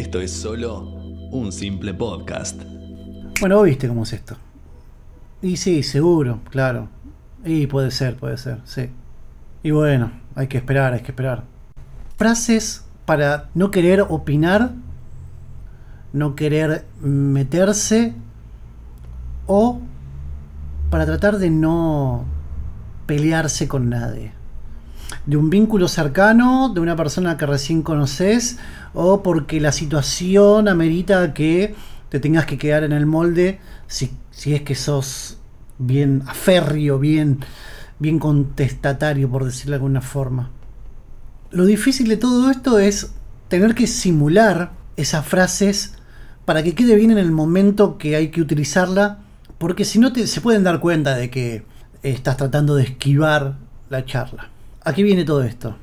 Esto es solo un simple podcast. Bueno, viste cómo es esto. Y sí, seguro, claro. Y puede ser, puede ser, sí. Y bueno, hay que esperar, hay que esperar. Frases para no querer opinar, no querer meterse o para tratar de no pelearse con nadie. De un vínculo cercano, de una persona que recién conoces, o porque la situación amerita que te tengas que quedar en el molde si, si es que sos bien aférreo, bien, bien contestatario, por decirlo de alguna forma. Lo difícil de todo esto es tener que simular esas frases para que quede bien en el momento que hay que utilizarla, porque si no te, se pueden dar cuenta de que estás tratando de esquivar la charla. Aquí viene todo esto.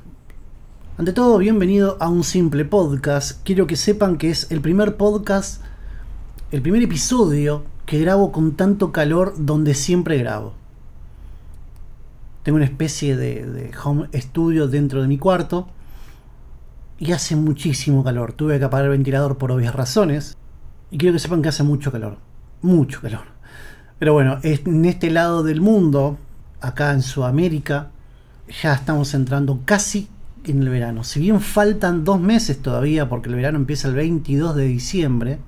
Ante todo, bienvenido a un simple podcast. Quiero que sepan que es el primer podcast, el primer episodio que grabo con tanto calor donde siempre grabo. Tengo una especie de, home studio dentro de mi cuarto y hace muchísimo calor. Tuve que apagar el ventilador por obvias razones y quiero que sepan que hace mucho calor. Mucho calor. Pero bueno, en este lado del mundo, acá en Sudamérica, ya estamos entrando casi en el verano. Si bien faltan dos meses todavía, porque el verano empieza el 22 de diciembre,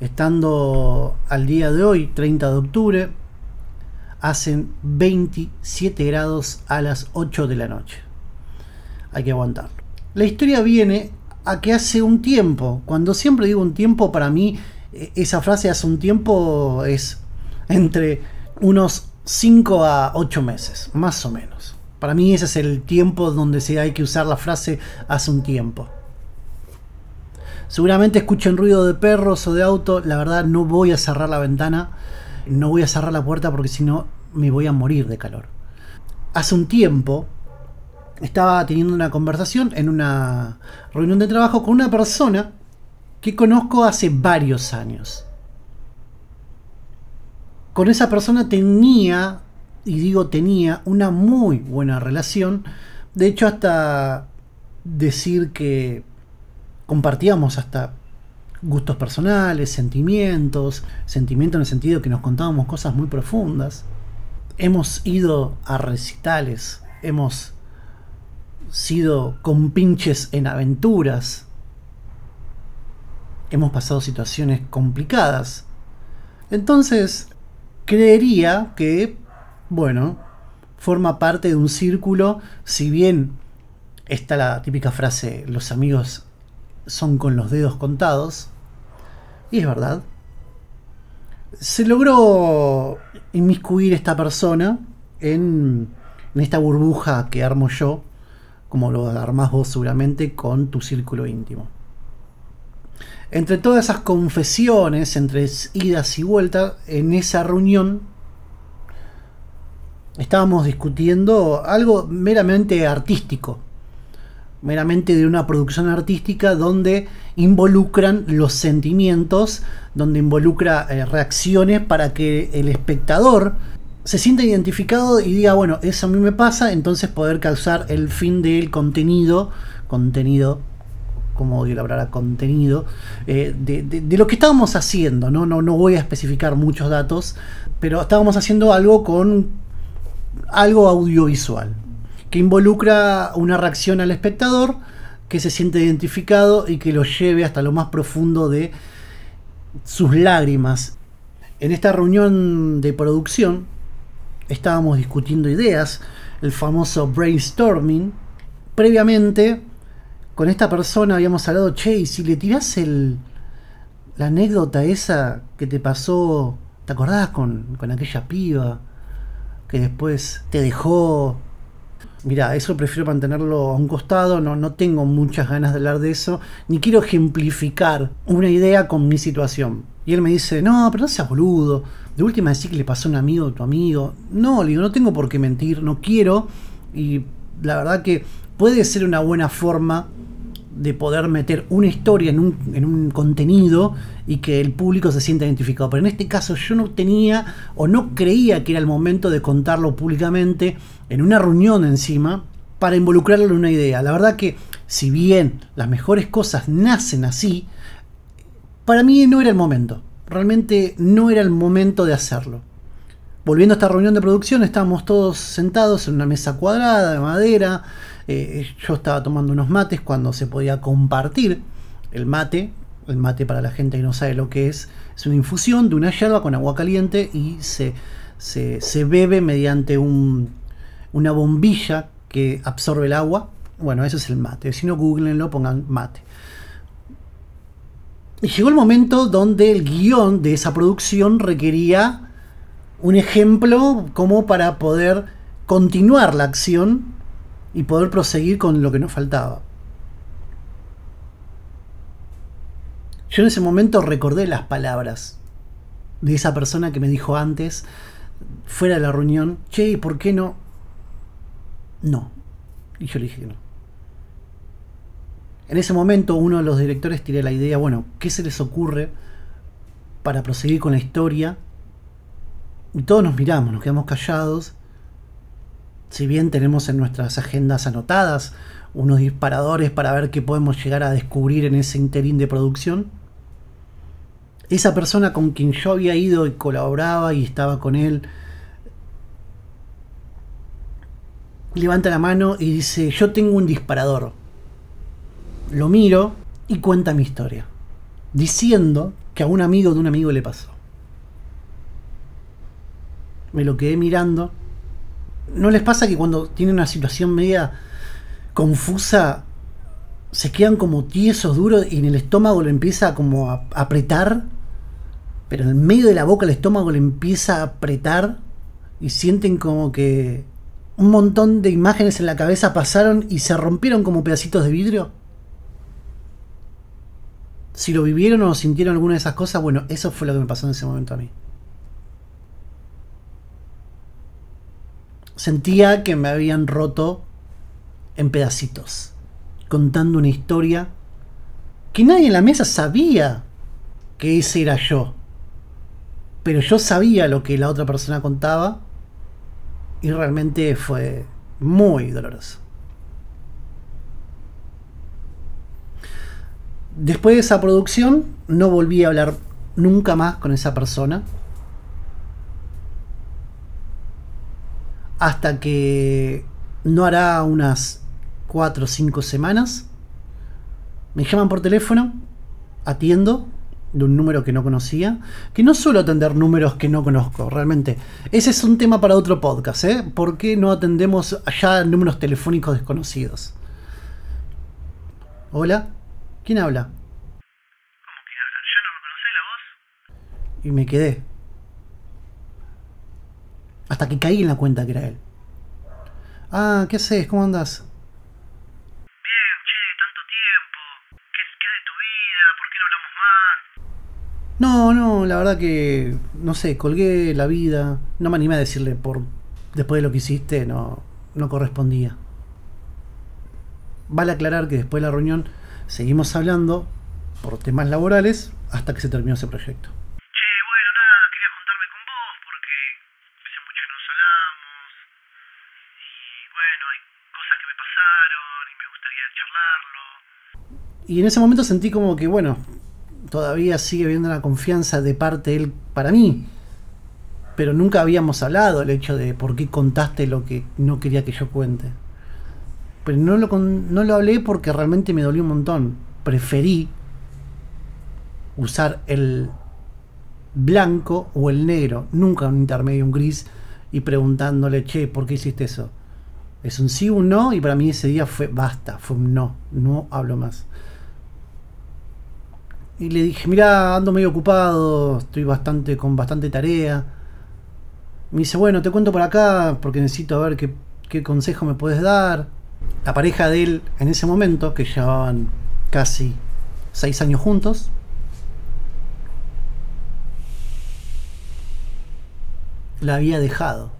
estando al día de hoy, 30 de octubre, hacen 27 grados a las 8 de la noche. Hay que aguantarlo. La historia viene a que hace un tiempo, cuando siempre digo un tiempo, para mí e, esa frase hace un tiempo es entre unos 5 a 8 meses, más o menos. Para mí ese es el tiempo donde se hay que usar la frase hace un tiempo. Seguramente escuchen ruido de perros o de auto. La verdad no voy a cerrar la ventana. No voy a cerrar la puerta porque si no me voy a morir de calor. Hace un tiempo estaba teniendo una conversación en una reunión de trabajo con una persona que conozco hace varios años. Con esa persona tenía, y digo tenía, una muy buena relación. De hecho, hasta decir que compartíamos hasta gustos personales, sentimientos, sentimientos en el sentido que nos contábamos cosas muy profundas. Hemos ido a recitales, hemos sido compinches en aventuras, hemos pasado situaciones complicadas. Entonces, creería que, bueno, forma parte de un círculo, si bien está la típica frase, los amigos son con los dedos contados. Y es verdad. Se logró inmiscuir esta persona en, esta burbuja que armo yo, como lo armás vos seguramente, con tu círculo íntimo. Entre todas esas confesiones, entre idas y vueltas, en esa reunión estábamos discutiendo algo meramente artístico meramente de una producción artística donde involucran los sentimientos, donde involucra eh, reacciones para que el espectador se sienta identificado y diga, bueno, eso a mí me pasa, entonces poder causar el fin del contenido, contenido, como odio la contenido, eh, de, lo que estábamos haciendo, ¿no? No, no voy a especificar muchos datos, pero estábamos haciendo algo con algo audiovisual, que involucra una reacción al espectador que se siente identificado y que lo lleve hasta lo más profundo de sus lágrimas. En esta reunión de producción estábamos discutiendo ideas, el famoso brainstorming. Previamente, con esta persona habíamos hablado, che, si le tirás el, la anécdota esa que te pasó, ¿te acordás con, con aquella piba que después te dejó Mira, eso prefiero mantenerlo a un costado, no, no tengo muchas ganas de hablar de eso, ni quiero ejemplificar una idea con mi situación. Y él me dice, no, pero no seas boludo, de última decir que le pasó a un amigo a tu amigo. No, le digo, no tengo por qué mentir, no quiero, y la verdad que puede ser una buena forma de poder meter una historia en un, en un, contenido y que el público se sienta identificado. Pero en este caso yo no tenía o no creía que era el momento de contarlo públicamente en una reunión encima para involucrarlo en una idea. La verdad que si bien las mejores cosas nacen así, para mí no era el momento. Realmente no era el momento de hacerlo. Volviendo a esta reunión de producción, estábamos todos sentados en una mesa cuadrada de madera. Eh, yo estaba tomando unos mates cuando se podía compartir el mate. El mate, para la gente que no sabe lo que es, es una infusión de una yerba con agua caliente y se, se, bebe mediante un, una bombilla que absorbe el agua. Bueno, eso es el mate. Si no, googleenlo, pongan mate. Y llegó el momento donde el guion de esa producción requería un ejemplo como para poder continuar la acción y poder proseguir con lo que nos faltaba. Yo en ese momento recordé las palabras de esa persona que me dijo antes, fuera de la reunión, che, ¿por qué no? No. Y yo le dije que no. En ese momento uno de los directores tiré la idea, bueno, ¿qué se les ocurre para proseguir con la historia? Y todos nos miramos, nos quedamos callados. Si bien tenemos en nuestras agendas anotadas unos disparadores para ver qué podemos llegar a descubrir en ese interín de producción, esa persona con quien yo había ido y colaboraba y estaba con él, levanta la mano y dice, yo tengo un disparador lo miro y cuenta mi historia, diciendo que a un amigo de un amigo le pasó. Me lo quedé mirando. ¿No les pasa que cuando tienen una situación media confusa se quedan como tiesos, duros y en el estómago lo empieza como a apretar? Pero en el medio de la boca el estómago le empieza a apretar y sienten como que un montón de imágenes en la cabeza pasaron y se rompieron como pedacitos de vidrio si lo vivieron o sintieron alguna de esas cosas, bueno, eso fue lo que me pasó en ese momento a mí. Sentía que me habían roto en pedacitos, contando una historia que nadie en la mesa sabía que ese era yo. Pero yo sabía lo que la otra persona contaba y realmente fue muy doloroso. Después de esa producción, no volví a hablar nunca más con esa persona. Hasta que no hará unas 4 o 5 semanas. Me llaman por teléfono, atiendo de un número que no conocía, que no suelo atender números que no conozco, realmente. Ese es un tema para otro podcast, ¿eh? ¿Por qué no atendemos allá números telefónicos desconocidos? Hola. ¿Quién habla? ¿Cómo quién habla? ¿Ya no reconocés la voz? Y me quedé. Hasta que caí en la cuenta que era él. Ah, ¿qué haces? ¿Cómo andas? Bien, che, tanto tiempo. ¿Qué, ¿Qué de tu vida? ¿Por qué no No, hablamos más? no, la verdad que no sé, colgué la vida. No me animé a decirle por después de lo que hiciste, no, no correspondía. Vale aclarar que después de la reunión Seguimos hablando por temas laborales hasta que se terminó ese proyecto. Che, bueno, nada, quería juntarme con vos porque hace mucho que nos hablamos y bueno, hay cosas que me pasaron y me gustaría charlarlo. Y en ese momento sentí como que, bueno, todavía sigue habiendo una confianza de parte de él para mí. Pero nunca habíamos hablado el hecho de por qué contaste lo que no quería que yo cuente. Pero no lo, no lo hablé porque realmente me dolió un montón. Preferí usar el blanco o el negro, nunca un intermedio, un gris, y preguntándole, che, ¿por qué hiciste eso? Es un sí o un no, y para mí ese día fue basta, fue un no, no hablo más. Y le dije, mira, ando medio ocupado, estoy bastante con bastante tarea. Me dice, bueno, te cuento por acá porque necesito ver qué, qué consejo me puedes dar la pareja de él en ese momento, que llevaban casi seis años juntos, la había dejado.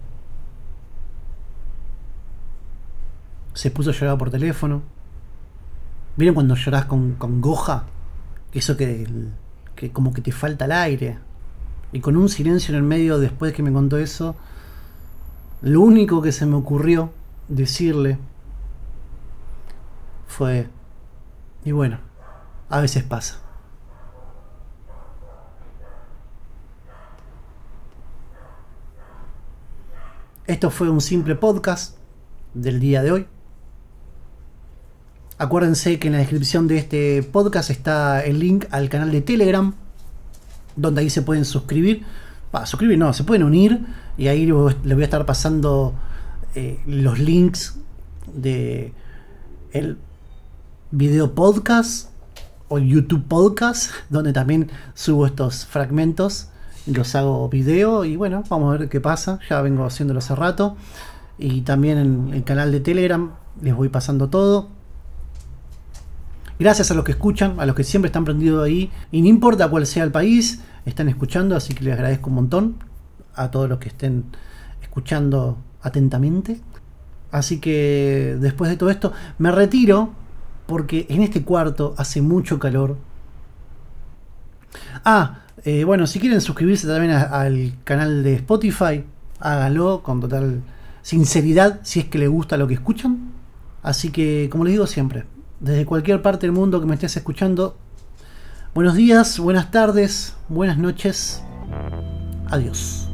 Se puso a llorar por teléfono. ¿Vieron cuando lloras con, con goja? Eso que, que como que te falta el aire. Y con un silencio en el medio después que me contó eso, lo único que se me ocurrió decirle fue, Y bueno, a veces pasa. Esto fue un simple podcast del día de hoy. Acuérdense que en la descripción de este podcast está el link al canal de Telegram, donde ahí se pueden suscribir. Va, suscribir no, se pueden unir y ahí les voy a estar pasando eh, los links de el video podcast o YouTube podcast, donde también subo estos fragmentos los hago video y bueno, vamos a ver qué pasa. Ya vengo haciéndolo hace rato. Y también en el canal de Telegram les voy pasando todo. Gracias a los que escuchan, a los que siempre están prendidos ahí. Y no importa cuál sea el país, están escuchando, así que les agradezco un montón a todos los que estén escuchando atentamente. Así que después de todo esto, me retiro porque en este cuarto hace mucho calor. Ah, eh, bueno, si quieren suscribirse también al canal de Spotify, háganlo con total sinceridad si es que les gusta lo que escuchan. Así que, como les digo siempre, desde cualquier parte del mundo que me estés escuchando, buenos días, buenas tardes, buenas noches. Adiós.